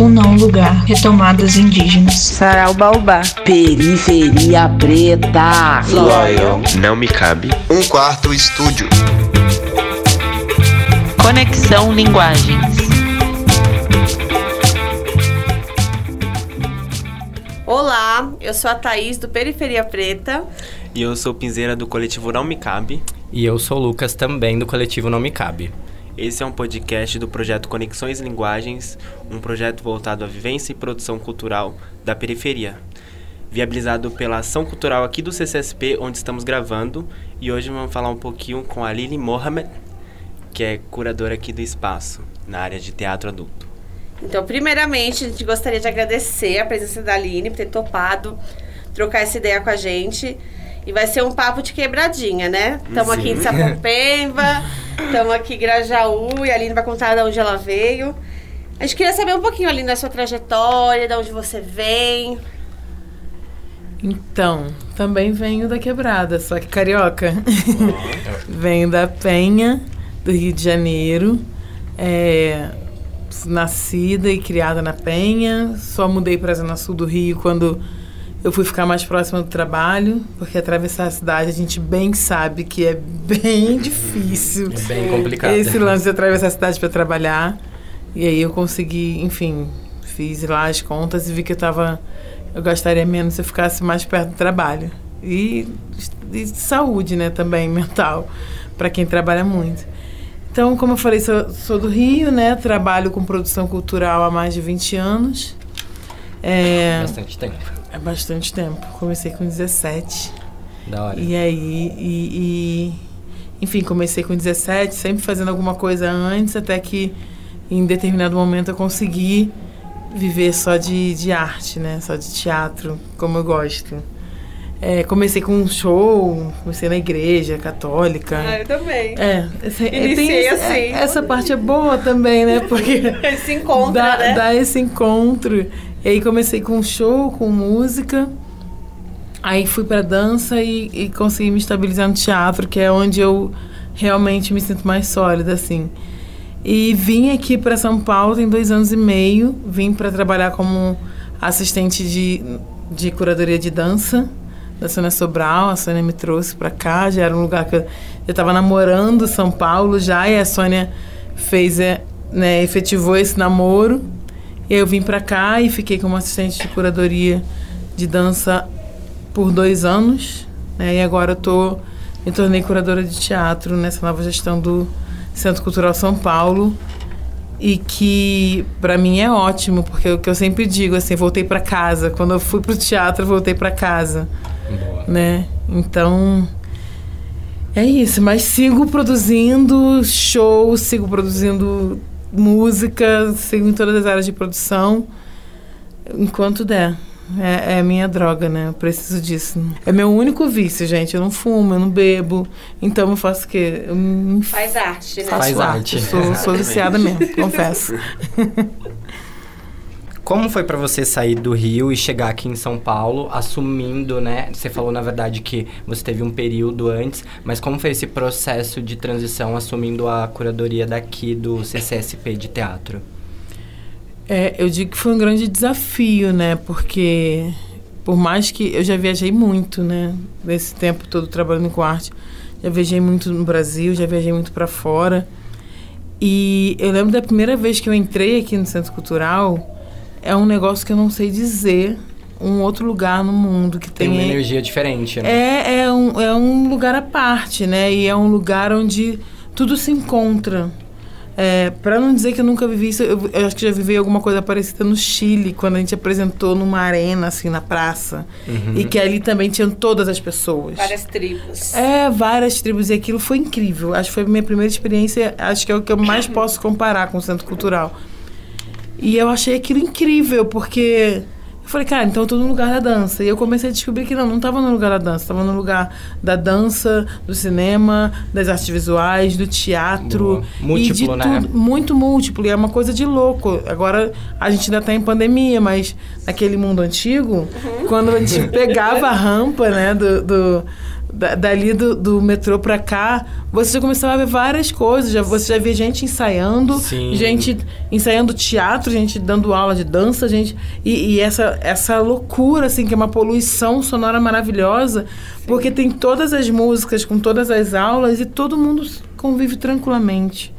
Um Não Lugar, Retomadas Indígenas. Sarau Baobá. Periferia Preta. Lion. Não me cabe. Um quarto estúdio. Conexão Linguagens. Olá, eu sou a Thaís do Periferia Preta. E eu sou Pinzeira do coletivo Não Me Cabe. E eu sou o Lucas também do coletivo Não Me Cabe. Esse é um podcast do projeto Conexões Linguagens, um projeto voltado à vivência e produção cultural da periferia. Viabilizado pela ação cultural aqui do CCSP, onde estamos gravando. E hoje vamos falar um pouquinho com a Lili Mohamed, que é curadora aqui do espaço, na área de teatro adulto. Então, primeiramente, a gente gostaria de agradecer a presença da Aline por ter topado trocar essa ideia com a gente. E vai ser um papo de quebradinha, né? Estamos aqui em Sapopemba, estamos aqui em Grajaú e a Aline vai contar de onde ela veio. A gente queria saber um pouquinho, Aline, da sua trajetória, de onde você vem. Então, também venho da quebrada, só que carioca. venho da Penha, do Rio de Janeiro. É, nascida e criada na Penha. Só mudei para a Zona Sul do Rio quando eu fui ficar mais próxima do trabalho, porque atravessar a cidade a gente bem sabe que é bem difícil. É bem complicado. Esse lance de atravessar a cidade para trabalhar. E aí eu consegui, enfim, fiz lá as contas e vi que eu tava. Eu gastaria menos se eu ficasse mais perto do trabalho. E, e saúde, né, também, mental, para quem trabalha muito. Então, como eu falei, sou, sou, do Rio, né? Trabalho com produção cultural há mais de 20 anos. É, bastante tempo. É bastante tempo. Comecei com 17. Da hora. E aí, e, e, enfim, comecei com 17, sempre fazendo alguma coisa antes, até que em determinado momento eu consegui viver só de, de arte, né? Só de teatro, como eu gosto. É, comecei com um show, comecei na igreja católica. Ah, eu também. É, esse, Iniciei tem, assim. Essa parte é boa também, né? Porque esse encontro, dá, né? dá esse encontro. E aí comecei com show, com música. Aí fui para dança e, e consegui me estabilizar no teatro, que é onde eu realmente me sinto mais sólida, assim. E vim aqui para São Paulo tem dois anos e meio. Vim para trabalhar como assistente de, de curadoria de dança da Sônia Sobral. A Sônia me trouxe para cá. Já era um lugar que eu estava namorando São Paulo já. E a Sônia fez, né, efetivou esse namoro. E aí eu vim para cá e fiquei como assistente de curadoria de dança por dois anos. Né, e agora eu tô, me tornei curadora de teatro nessa nova gestão do Centro Cultural São Paulo. E que para mim é ótimo, porque o que eu sempre digo, assim, voltei para casa. Quando eu fui pro teatro, voltei para casa. Boa. Né? Então, é isso. Mas sigo produzindo shows, sigo produzindo música, sigo em todas as áreas de produção, enquanto der. É, é, a minha droga, né? Eu preciso disso. É meu único vício, gente. Eu não fumo, eu não bebo. Então eu faço o quê? Eu me Faz arte, né? Faz arte. arte. Sou, sou viciada mesmo, confesso. Como foi para você sair do Rio e chegar aqui em São Paulo, assumindo, né? Você falou na verdade que você teve um período antes, mas como foi esse processo de transição assumindo a curadoria daqui do CCSP de teatro? É, eu digo que foi um grande desafio, né? Porque por mais que eu já viajei muito, né? Nesse tempo todo trabalhando com arte, já viajei muito no Brasil, já viajei muito para fora. E eu lembro da primeira vez que eu entrei aqui no Centro Cultural, é um negócio que eu não sei dizer um outro lugar no mundo que Tem tem, uma energia diferente, né? é, é, um, é um lugar à parte, né? E é um lugar onde tudo se encontra. É, para não dizer que eu nunca vivi isso, eu, eu acho que já vivi alguma coisa parecida no Chile, quando a gente apresentou numa arena, assim, na praça. Uhum. E que ali também tinham todas as pessoas. Várias tribos. É, várias tribos. E aquilo foi incrível. Acho que foi a minha primeira experiência, acho que é o que eu mais posso comparar com o Centro Cultural. E eu achei aquilo incrível, porque eu falei, cara, então eu tô no lugar da dança. E eu comecei a descobrir que não, não tava no lugar da dança, tava no lugar da dança, do cinema, das artes visuais, do teatro. Boa. Múltiplo, e de né? tudo, muito múltiplo. E é uma coisa de louco. Agora a gente ainda tá em pandemia, mas naquele mundo antigo, quando a gente pegava a rampa, né, do, do da- dali do, do metrô pra cá, você já começava a ver várias coisas. Já, você já via gente ensaiando, Sim. gente ensaiando teatro, gente dando aula de dança, gente. E, e essa, essa loucura, assim, que é uma poluição sonora maravilhosa, porque tem todas as músicas com todas as aulas e todo mundo convive tranquilamente,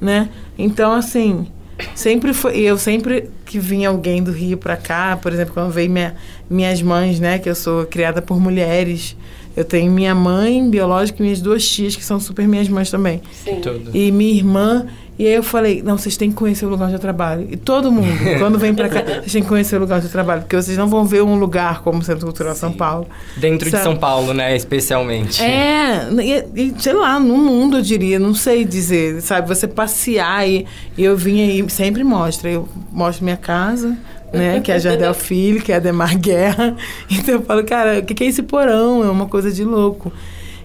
né? Então, assim, sempre foi. Eu sempre que vinha alguém do Rio pra cá, por exemplo, quando veio minha, minhas mães, né? Que eu sou criada por mulheres. Eu tenho minha mãe biológica e minhas duas tias, que são super minhas mães também. Sim. Tudo. E minha irmã. E aí eu falei, não, vocês têm que conhecer o lugar onde eu trabalho. E todo mundo, quando vem pra cá, vocês têm que conhecer o lugar onde eu trabalho. Porque vocês não vão ver um lugar como o Centro Cultural São Paulo. Dentro de Sabe? São Paulo, né? Especialmente. É, e, e, sei lá, no mundo eu diria, não sei dizer, sabe? Você passear e, e eu vinha aí, sempre mostra. Eu mostro minha casa, né? Que é a Jardel Filho, que é a Demar Guerra. Então eu falo, cara, o que, é esse porão? É uma coisa de louco.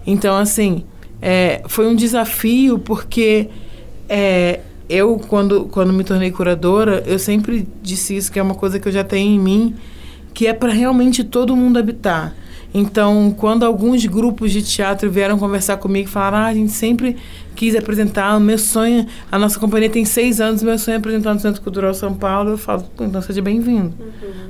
Então, assim, é, foi um desafio porque é, eu, quando, quando me tornei curadora, eu sempre disse isso, que é uma coisa que eu já tenho em mim, que é para realmente todo mundo habitar. Então, quando alguns grupos de teatro vieram conversar comigo e falaram, ah, a gente sempre quis apresentar, o meu sonho, a nossa companhia tem seis anos, meu sonho é apresentar no Centro Cultural São Paulo, eu falo, "Pô, então seja bem-vindo.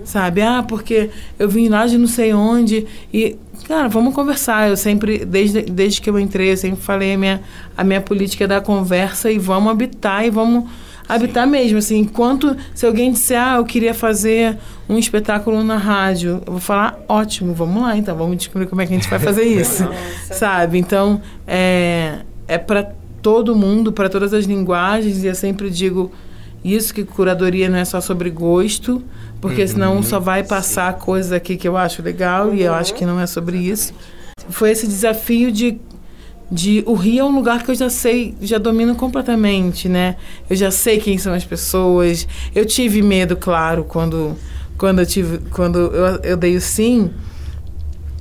Sabe? Ah, porque eu vim lá de não sei onde e, cara, vamos conversar. Eu sempre, desde, desde que eu entrei, eu sempre falei a minha, a minha política é da conversa e vamos habitar e vamos habitar mesmo, assim, enquanto se alguém disser, ah, eu queria fazer um espetáculo na rádio, eu vou falar, ótimo, vamos lá, então, vamos descobrir como é que a gente vai fazer isso, sabe? Então, é, é para todo mundo, para todas as linguagens, e eu sempre digo isso, que curadoria não é só sobre gosto, porque senão só vai passar coisas aqui que eu acho legal, e eu acho que não é sobre isso. Foi esse desafio de de o Rio é um lugar que eu já sei, já domino completamente, né? Eu já sei quem são as pessoas. Eu tive medo, claro, quando quando eu tive quando eu, eu dei o sim.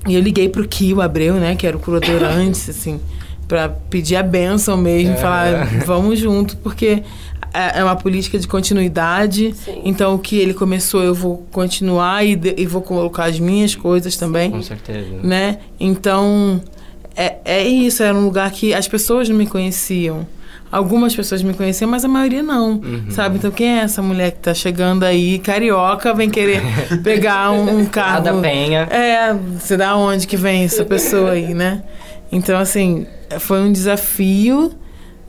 E eu liguei pro Kio Abreu, né, que era o curador antes, assim, para pedir a benção mesmo, É. falar, vamos junto, porque é é uma política de continuidade. Sim. Então o que ele começou, eu vou continuar e, de- e vou colocar as minhas coisas também Com certeza. né? Então, é, é isso, era um lugar que as pessoas não me conheciam. Algumas pessoas me conheciam, mas a maioria não, sabe? Então, quem é essa mulher que tá chegando aí, carioca, vem querer pegar um, um carro... da Penha. É, você dá onde que vem essa pessoa aí, né? Então, assim, foi um desafio,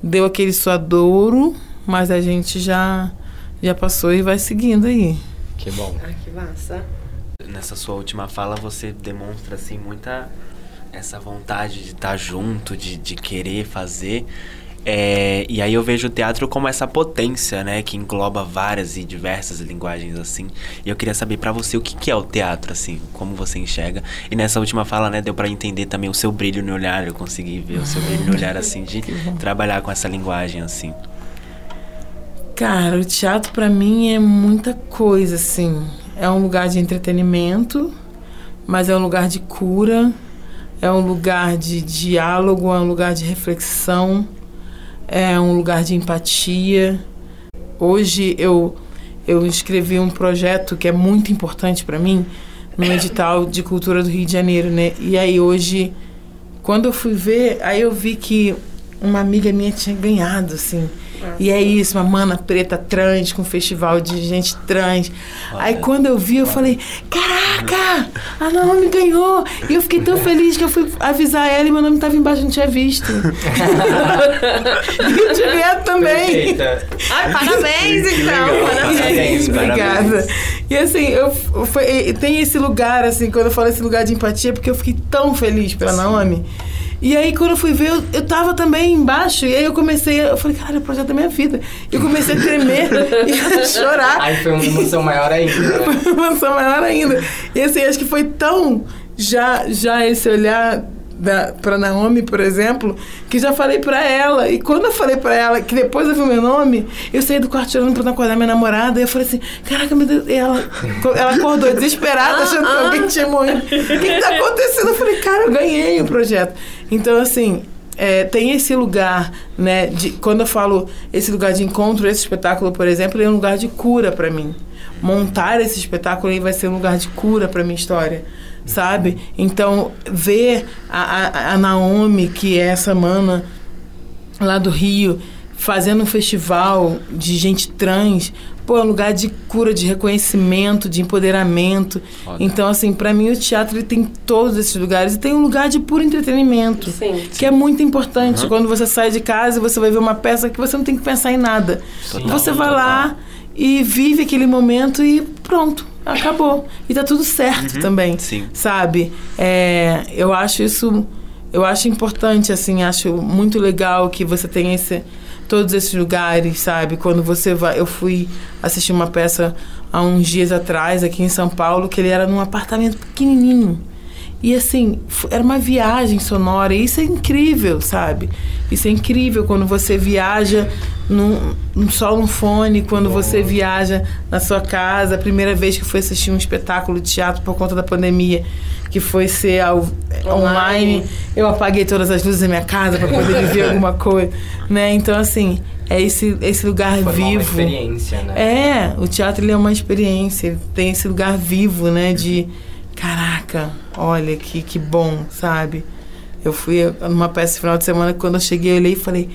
deu aquele suadouro, mas a gente já, já passou e vai seguindo aí. Que bom. Ai, que massa. Nessa sua última fala, você demonstra, assim, muita essa vontade de estar junto, de, de querer fazer. É, e aí eu vejo o teatro como essa potência, né? Que engloba várias e diversas linguagens, assim. E eu queria saber pra você o que, que é o teatro, assim. Como você enxerga. E nessa última fala, né? Deu pra entender também o seu brilho no olhar. Eu consegui ver o seu brilho no olhar, assim. De trabalhar com essa linguagem, assim. Cara, o teatro pra mim é muita coisa, assim. É um lugar de entretenimento, mas é um lugar de cura, é um lugar de diálogo, é um lugar de reflexão, é um lugar de empatia. Hoje eu eu escrevi um projeto que é muito importante pra mim no edital de cultura do Rio de Janeiro, né? E aí hoje quando eu fui ver, aí eu vi que uma amiga minha tinha ganhado, assim. E é isso, uma mana preta trans, com um festival de gente trans. Aí quando eu vi, eu falei, caraca, a Naomi ganhou! E eu fiquei tão feliz que eu fui avisar ela e meu nome estava embaixo, não tinha visto. e eu tinha ganhado também. Ai, parabéns, então. Parabéns, Obrigada. E assim, eu, foi, tem esse lugar, assim, quando eu falo esse lugar de empatia, porque eu fiquei tão feliz pela Naomi. E aí, quando eu fui ver, eu, eu tava também embaixo. E aí eu comecei, eu falei, caralho, é o projeto da minha vida. Eu comecei a tremer e a chorar. Aí foi uma emoção maior ainda. né? Foi uma emoção maior ainda. E assim, acho que foi tão já, já esse olhar da, pra Naomi, por exemplo, que já falei pra ela. E quando eu falei pra ela, que depois eu vi o meu nome, eu saí do quarto chorando pra não acordar minha namorada. E eu falei assim, caraca, meu Deus. E ela, ela acordou desesperada, achando que alguém tinha morrido. O que, que tá acontecendo? Eu falei, cara, eu ganhei o projeto. Então, assim, é, tem esse lugar, né? De, quando eu falo esse lugar de encontro, esse espetáculo, por exemplo, ele é um lugar de cura pra mim. Montar esse espetáculo aí vai ser um lugar de cura para minha história, sabe? Então, ver a, a, a Naomi, que é essa mana lá do Rio, fazendo um festival de gente trans, pô, é um lugar de cura, de reconhecimento, de empoderamento. Então, assim, para mim o teatro ele tem todos esses lugares e tem um lugar de puro entretenimento, Sim. que é muito importante. Quando você sai de casa e você vai ver uma peça que você não tem que pensar em nada. você vai lá e vive aquele momento e pronto, acabou. E tá tudo certo também, sim. sabe? É, eu acho isso, eu acho importante, assim, acho muito legal que você tenha esse todos esses lugares, sabe? Quando você vai, eu fui assistir uma peça há uns dias atrás aqui em São Paulo que ele era num apartamento pequenininho. E assim, era uma viagem sonora, e isso é incrível, sabe? Isso é incrível quando você viaja num, num- só no fone, quando você viaja na sua casa. A primeira vez que fui assistir um espetáculo de teatro por conta da pandemia, que foi ser ao, online, eu apaguei todas as luzes da minha casa para poder viver alguma coisa, né? Então, assim, é esse, esse lugar Formar uma vivo. experiência, né? É, o teatro ele é uma experiência, ele tem esse lugar vivo, né? De caraca, olha que, que bom, sabe? Eu fui numa peça no final de semana que quando eu cheguei, eu olhei e falei,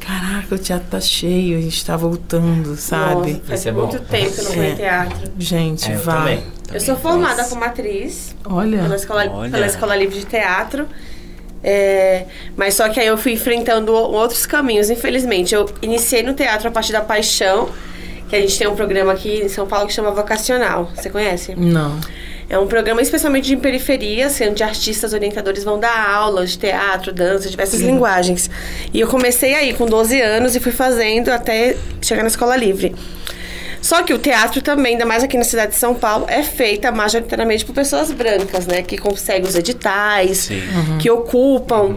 caraca, o teatro tá cheio, a gente tá voltando, sabe? Nossa, faz é bom. muito tempo que eu não vou É. em teatro. Gente, É, eu vá. também. Eu sou formada como atriz Olha, pela escola, Olha. pela escola Livre de Teatro. É, mas só que aí eu fui enfrentando outros caminhos, infelizmente. Eu iniciei no teatro a partir da paixão, que a gente tem um programa aqui em São Paulo que chama Vocacional. Você conhece? não. É um programa especialmente de periferia, assim, onde artistas orientadores vão dar aulas de teatro, dança, diversas linguagens. E eu comecei aí com 12 anos e fui fazendo até chegar na escola livre. Só que o teatro também, ainda mais aqui na cidade de São Paulo, é feita majoritariamente por pessoas brancas, né? Que conseguem os editais, que ocupam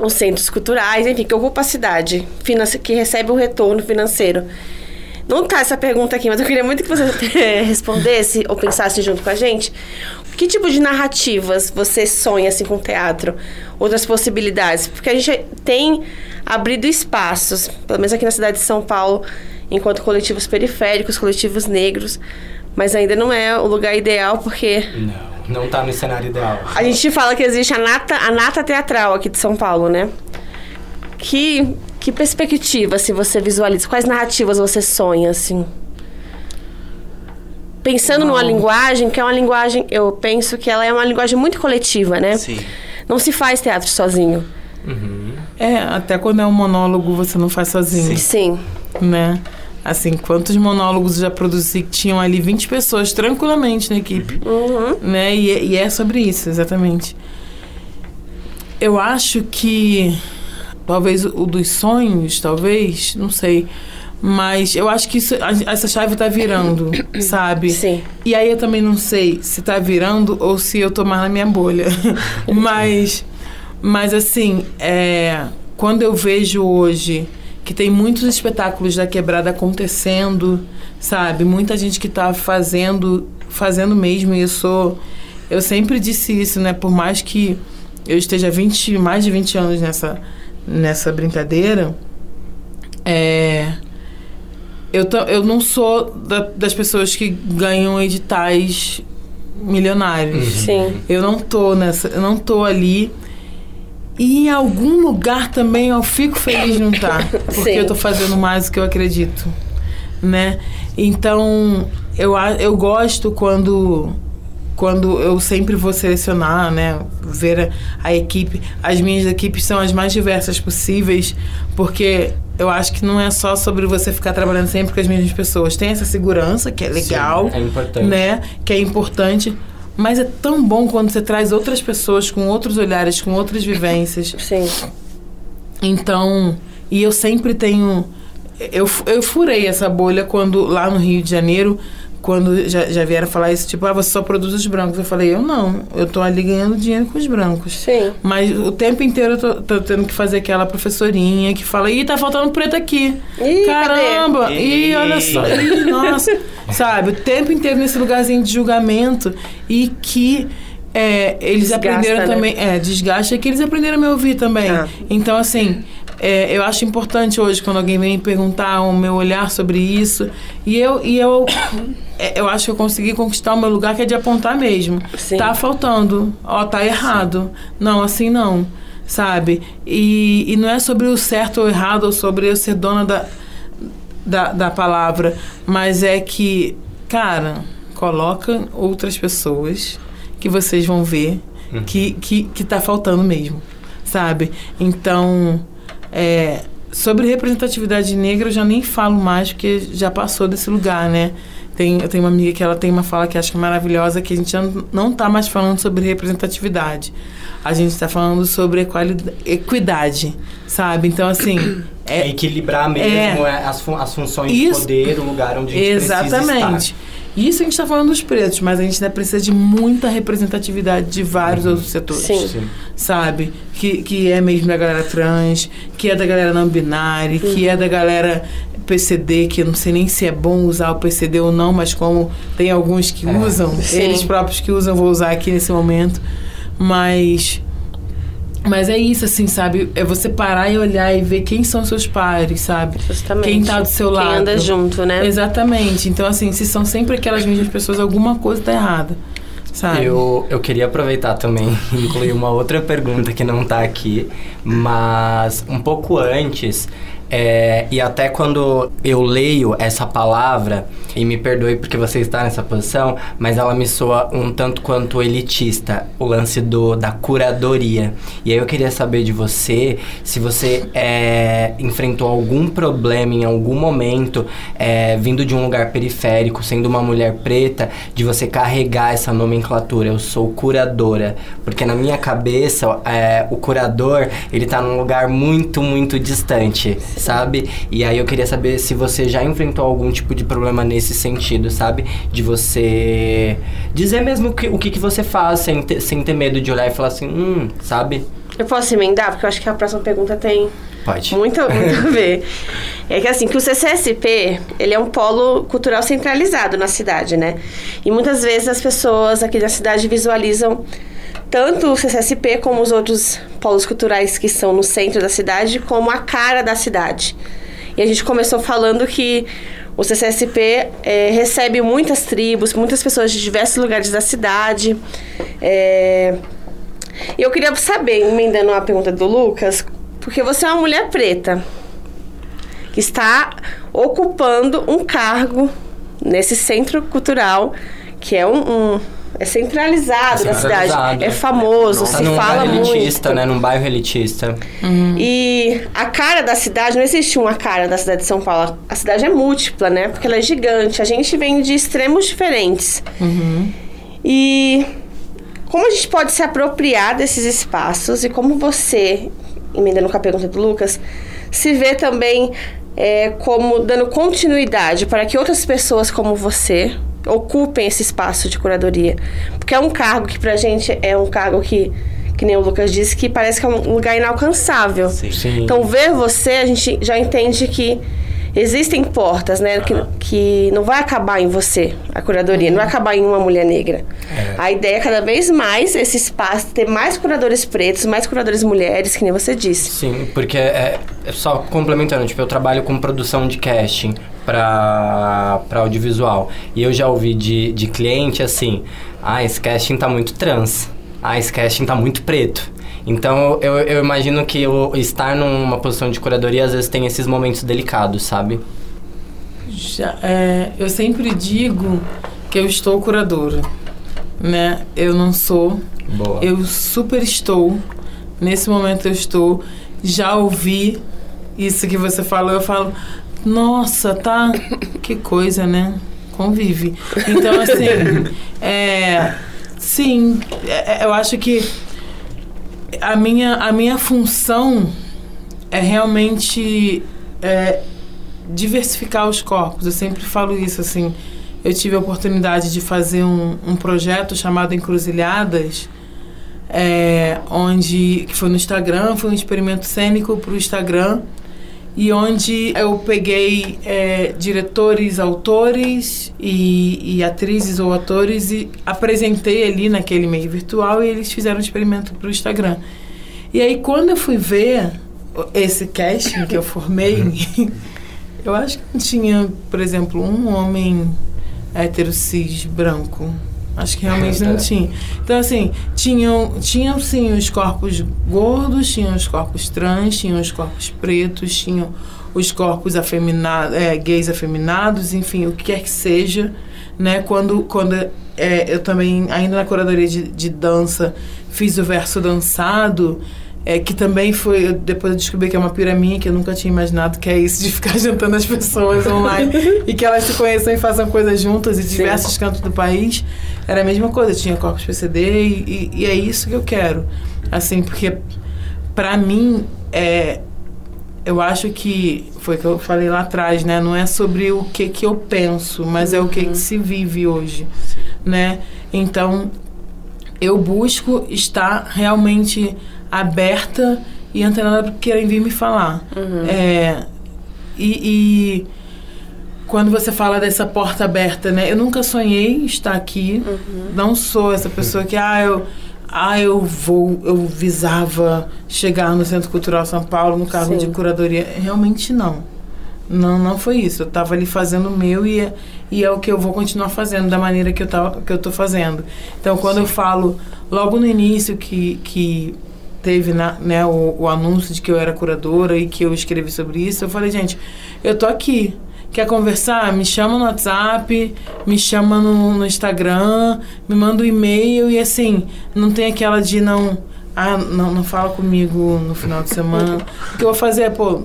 os centros culturais, enfim, que ocupam a cidade, que recebe um retorno financeiro. Não tá essa pergunta aqui, mas eu queria muito que você eh, respondesse ou pensasse junto com a gente. Que tipo de narrativas você sonha assim com o teatro? Outras possibilidades? Porque a gente tem abrido espaços, pelo menos aqui na cidade de São Paulo, enquanto coletivos periféricos, coletivos negros, mas ainda não é o lugar ideal porque Não, não tá no cenário ideal. a gente fala que existe a nata, a nata teatral aqui de São Paulo, né? Que, que perspectiva, assim, você visualiza? Quais narrativas você sonha, assim? Pensando numa linguagem, que é uma linguagem, eu penso que ela é uma linguagem muito coletiva, né? Sim. Não se faz teatro sozinho. É, até quando é um monólogo você não faz sozinho, Sim. né? Assim, quantos monólogos eu já produzi que tinham ali 20 pessoas tranquilamente na equipe, Uhum. né? E, e é sobre isso, exatamente. Eu acho que talvez o dos sonhos, talvez, não sei. Mas eu acho que isso, essa chave tá virando, sabe? Sim. E aí eu também não sei se tá virando ou se eu tô mais na minha bolha. mas, mas assim, é, quando eu vejo hoje que tem muitos espetáculos da quebrada acontecendo, sabe? Muita gente que tá fazendo, fazendo mesmo, e eu sou. Eu sempre disse isso, né? Por mais que eu esteja 20, mais de 20 anos nessa, nessa brincadeira, é, eu, eu não sou da- das pessoas que ganham editais milionários. Sim. Eu não tô nessa, eu não tô ali. E em algum lugar também eu fico feliz de não estar, porque Sim. eu tô fazendo mais do que eu acredito, né? Então, eu eu gosto quando quando eu sempre vou selecionar, né, ver a, a equipe, as minhas equipes são as mais diversas possíveis, porque eu acho que não é só sobre você ficar trabalhando sempre com as mesmas pessoas. Tem essa segurança que é legal, é importante. né? Que é importante. Mas é tão bom quando você traz outras pessoas com outros olhares, com outras vivências. Sim. Então, e eu sempre tenho. Eu, eu furei essa bolha quando, lá no Rio de Janeiro, quando já, já vieram falar isso, tipo, ah, você só produz os brancos. Eu falei, eu não, eu tô ali ganhando dinheiro com os brancos. Sim. Mas o tempo inteiro eu tô, tô tendo que fazer aquela professorinha que fala, ih, tá faltando preto aqui. Ih, Caramba! cadê? Ih, olha só. Ih, nossa. Sabe, o tempo inteiro nesse lugarzinho de julgamento e que é, eles Desgasta, aprenderam né? também. É, desgaste é que eles aprenderam a me ouvir também. Ah. Então, assim, é, eu acho importante hoje quando alguém vem me perguntar o meu olhar sobre isso. E eu, e eu, é, eu acho que eu consegui conquistar o meu lugar, que é de apontar mesmo. Sim. Tá faltando. Ó, tá errado. Não, assim não. Sabe? E, e não é sobre o certo ou errado, ou sobre eu ser dona da, da, da palavra. Mas é que, cara, coloca outras pessoas que vocês vão ver que, que, que tá faltando mesmo. Sabe? Então. É, sobre representatividade negra, eu já nem falo mais, porque já passou desse lugar, né? Tem, eu tenho uma amiga que ela tem uma fala que acho que é maravilhosa, que a gente não, não tá mais falando sobre representatividade. A gente está falando sobre equidade, sabe? Então, assim... É, equilibrar mesmo é, as, fun as funções Isso. de poder, o lugar onde a gente precisa Exatamente. estar. Isso a gente está falando dos pretos, mas a gente ainda precisa de muita representatividade de vários outros setores. Sim. Sim. Sabe? Que, que é mesmo da galera trans, que é da galera não binária, que é da galera PCD, que eu não sei nem se é bom usar o PCD ou não, mas como tem alguns que É. usam, Sim. eles próprios que usam, vou usar aqui nesse momento. Mas. Mas é isso, assim, sabe? É você parar e olhar e ver quem são seus pares, sabe? Justamente. Quem tá do seu lado. Quem anda junto, né? Exatamente. Então, assim, se são sempre aquelas mesmas pessoas, alguma coisa tá errada. Sabe? Eu, eu queria aproveitar também e incluir uma outra pergunta que não tá aqui, mas um pouco antes, é, e até quando eu leio essa palavra, e me perdoe porque você está nessa posição, mas ela me soa um tanto quanto elitista, o lance do, da curadoria. E aí eu queria saber de você se você é, enfrentou algum problema em algum momento, é, vindo de um lugar periférico, sendo uma mulher preta, de você carregar essa nomenclatura, eu sou curadora. Porque na minha cabeça, o curador, ele tá num lugar muito, muito distante, sabe? E aí eu queria saber se você já enfrentou algum tipo de problema nesse sentido, sabe? De você dizer mesmo que, o que, que você faz, sem ter, sem ter medo de olhar e falar assim, hum, sabe? Eu posso emendar? Porque eu acho que a próxima pergunta tem Pode. muito, muito a ver. É que assim, que o CCSP, ele é um polo cultural centralizado na cidade, né? E muitas vezes as pessoas aqui na cidade visualizam tanto o CCSP como os outros polos culturais que são no centro da cidade como a cara da cidade. E a gente começou falando que o CCSP eh, recebe muitas tribos, muitas pessoas de diversos lugares da cidade. E eu queria saber, emendando a pergunta do Lucas, porque você é uma mulher preta que está ocupando um cargo nesse centro cultural que é um, um- é centralizado na cidade, Centralizado. é famoso, Tá se num fala lugar elitista, muito. né? Num bairro elitista. E a cara da cidade, não existe uma cara da cidade de São Paulo. A cidade é múltipla, né? Porque ela é gigante. A gente vem de extremos diferentes. E como a gente pode se apropriar desses espaços e como você, emendando com a pergunta do Lucas, se vê também é, como dando continuidade para que outras pessoas como você ocupem esse espaço de curadoria. Porque é um cargo que pra gente é um cargo que, que nem o Lucas disse, que parece que é um lugar inalcançável. Sim. Então, ver você, a gente já entende que existem portas, né? Que, que não vai acabar em você, a curadoria, não vai acabar em uma mulher negra. A ideia é cada vez mais esse espaço, ter mais curadores pretos, mais curadores mulheres, que nem você disse. Sim, porque é, é só complementando, tipo, eu trabalho com produção de casting pra audiovisual. E eu já ouvi de, de cliente assim, ah, esse casting tá muito trans. Ah, esse casting tá muito preto. Então eu, eu imagino que o estar numa posição de curadoria às vezes tem esses momentos delicados, sabe? Já, é, eu sempre digo que eu estou curadora, né? Eu não sou, Boa. eu super estou. Nesse momento eu estou. Já ouvi isso que você falou, eu falo, nossa, tá, que coisa, né? Convive. Então assim, é, sim, é, é, eu acho que a minha, a minha função é realmente é, diversificar os corpos. Eu sempre falo isso, assim. Eu tive a oportunidade de fazer um, um projeto chamado Encruzilhadas, é, onde que foi no Instagram, foi um experimento cênico para o Instagram, e onde eu peguei é, diretores, autores e, e atrizes ou atores e apresentei ali naquele meio virtual e eles fizeram um experimento para o Instagram. E aí quando eu fui ver esse casting que eu formei, eu acho que não tinha, por exemplo, um homem hétero cis branco. Acho que realmente não tinha. Então, assim, tinham, tinham sim os corpos gordos, tinham os corpos trans, tinham os corpos pretos, tinham os corpos afeminados, é, gays afeminados, enfim, o que quer que seja, né? Quando, quando é, eu também, ainda na curadoria de, de dança, fiz o verso dançado, é, que também foi, depois eu descobri que é uma piraminha que eu nunca tinha imaginado, que é isso de ficar juntando as pessoas online e que elas se conheçam e façam coisas juntas em diversos cantos do país. Era a mesma coisa, tinha corpos PCD e, e, e é isso que eu quero. Assim, porque para mim, é, eu acho que foi o que eu falei lá atrás, né? Não é sobre o que que eu penso, mas é o que, que se vive hoje, né? Então, eu busco estar realmente aberta e antenada para que querem vir me falar. É, e, e quando você fala dessa porta aberta, né? Eu nunca sonhei estar aqui. Não sou essa pessoa que, ah, eu, ah, eu vou, eu visava chegar no Centro Cultural São Paulo no cargo Sim. de curadoria. Realmente não. Não, não foi isso. Eu estava ali fazendo o meu e é, e é o que eu vou continuar fazendo da maneira que eu, tava, que eu tô fazendo. Então, quando eu falo, logo no início que, que teve na, né, o, o anúncio de que eu era curadora e que eu escrevi sobre isso, eu falei, gente, eu tô aqui. Quer conversar? Me chama no WhatsApp, me chama no, no Instagram, me manda um e-mail e assim, não tem aquela de não. Ah, não, não fala comigo no final de semana. o que eu vou fazer é, pô,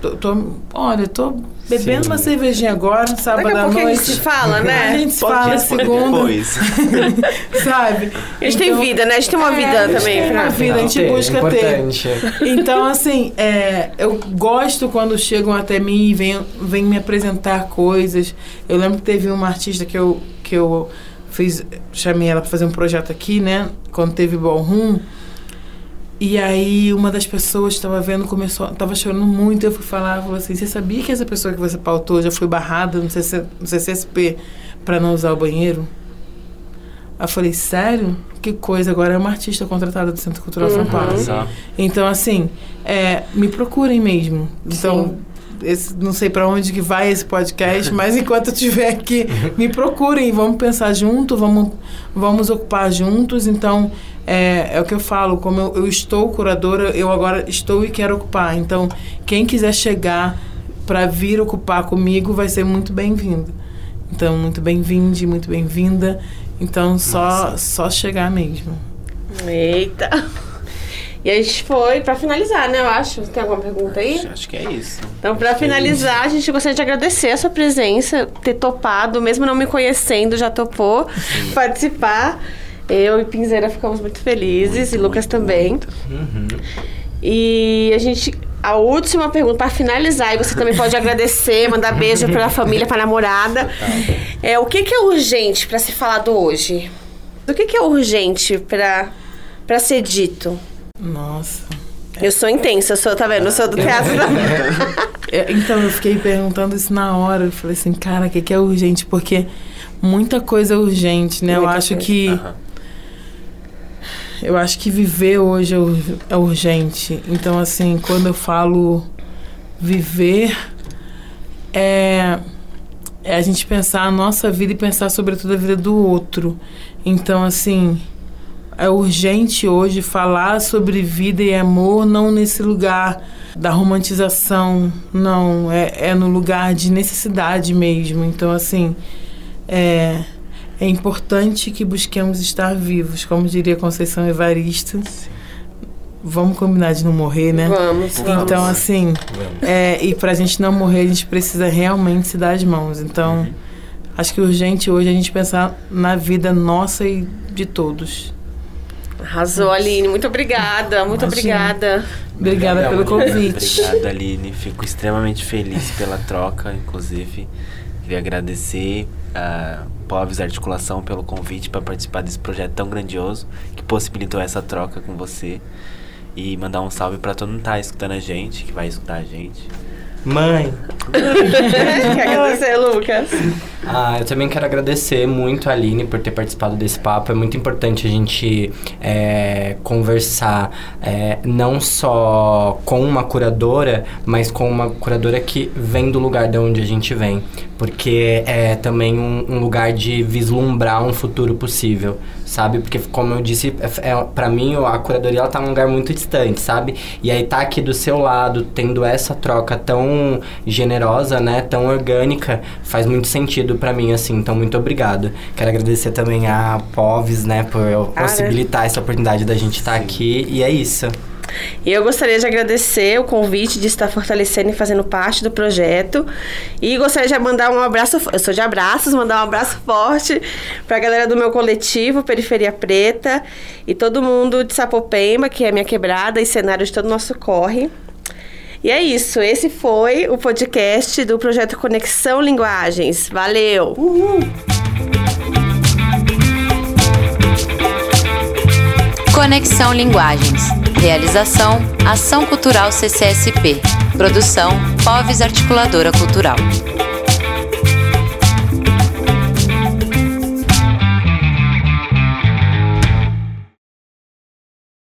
tô, tô- olha, tô bebendo Sim. uma cervejinha agora, sábado Daqui a à pouco a noite. gente se fala, A né? gente se Pode fala segunda, depois. sabe? A gente tem Então- vida, né? A gente tem uma É, vida a gente também. tem pra- uma vida, a gente Ter, busca ter. importante. Então, assim, é, eu gosto quando chegam até mim e vêm, vêm me apresentar coisas. Eu lembro que teve uma artista que eu, que eu fiz, chamei ela para fazer um projeto aqui, né? Quando teve Ballroom. E aí uma das pessoas estava vendo, começou, tava chorando muito. Eu fui falar, falou assim: Você sabia que essa pessoa que você pautou já foi barrada no, CC, no CCSP para não usar o banheiro? Aí eu falei: Sério? Que coisa, agora é uma artista contratada do Centro Cultural São Paulo. Só. Então, assim, é, me procurem mesmo. Então, esse- não sei para onde que vai esse podcast, mas enquanto eu estiver aqui, me procurem. Vamos pensar junto, vamos, vamos ocupar juntos. Então, é, é o que eu falo, como eu, eu estou curadora, eu agora estou e quero ocupar. Então, quem quiser chegar para vir ocupar comigo vai ser muito bem-vindo. Então, muito bem-vinde, muito bem-vinda. Então, só, só chegar mesmo. Eita. E a gente foi pra finalizar, né? Eu acho. Tem alguma pergunta aí? Acho, acho que é isso. Então, pra finalizar, a gente gostaria de agradecer a sua presença, ter topado, mesmo não me conhecendo, já topou participar. Eu e Pinzeira ficamos muito felizes, e Lucas também. E a gente. A última pergunta, pra finalizar, e você também pode agradecer, mandar beijo pra família, pra namorada. É, o que, que é urgente pra ser falado hoje? O que, que é urgente pra, pra ser dito? Nossa. Eu sou intensa, eu sou, tá vendo? Eu sou do teatro da... É, Então, eu fiquei perguntando isso na hora. Eu falei assim, cara, o que, que é urgente? Porque muita coisa é urgente, né? eu Muita acho coisa. que. Aham. Eu acho que viver hoje é é urgente. Então, assim, quando eu falo viver, é, é a gente pensar a nossa vida e pensar, sobretudo, a vida do outro. Então, assim, é urgente hoje falar sobre vida e amor, não nesse lugar da romantização, não. É, é no lugar de necessidade mesmo. Então, assim, é, é importante que busquemos estar vivos, como diria Conceição Evaristo. Vamos combinar de não morrer, né? Vamos, vamos. Então, assim, é, e pra gente não morrer, a gente precisa realmente se dar as mãos. Então, acho que é urgente hoje a gente pensar na vida nossa e de todos. Arrasou, Aline. Muito obrigada, muito Imagina. obrigada. Obrigada pelo convite. Obrigado, Aline. Fico extremamente feliz pela troca, inclusive. Queria agradecer a Povs Articulação pelo convite para participar desse projeto tão grandioso que possibilitou essa troca com você. E mandar um salve para todo mundo que tá escutando a gente, que vai escutar a gente. Mãe, Quer agradecer, Lucas? Ah, eu também quero agradecer muito a Aline por ter participado desse papo. É muito importante a gente é, conversar é, não só com uma curadora, mas com uma curadora que vem do lugar de onde a gente vem. Porque é também um, um lugar de vislumbrar um futuro possível, sabe? Porque, como eu disse, é, é para mim a curadoria ela tá num lugar muito distante, sabe? E aí tá aqui do seu lado, tendo essa troca tão generosa, né? Tão orgânica, faz muito sentido para mim, assim. Então, muito obrigado. Quero agradecer também a Poves, né? Por possibilitar essa oportunidade da gente estar tá aqui. E é isso. E eu gostaria de agradecer o convite de estar fortalecendo e fazendo parte do projeto. E gostaria de mandar um abraço, eu sou de abraços, mandar um abraço forte para a galera do meu coletivo Periferia Preta e todo mundo de Sapopemba, que é minha quebrada e cenário de todo o nosso corre. E é isso, esse foi o podcast do projeto Conexão Linguagens. Valeu! Conexão Linguagens. Realização: Ação Cultural CCSP. Produção: Poves Articuladora Cultural.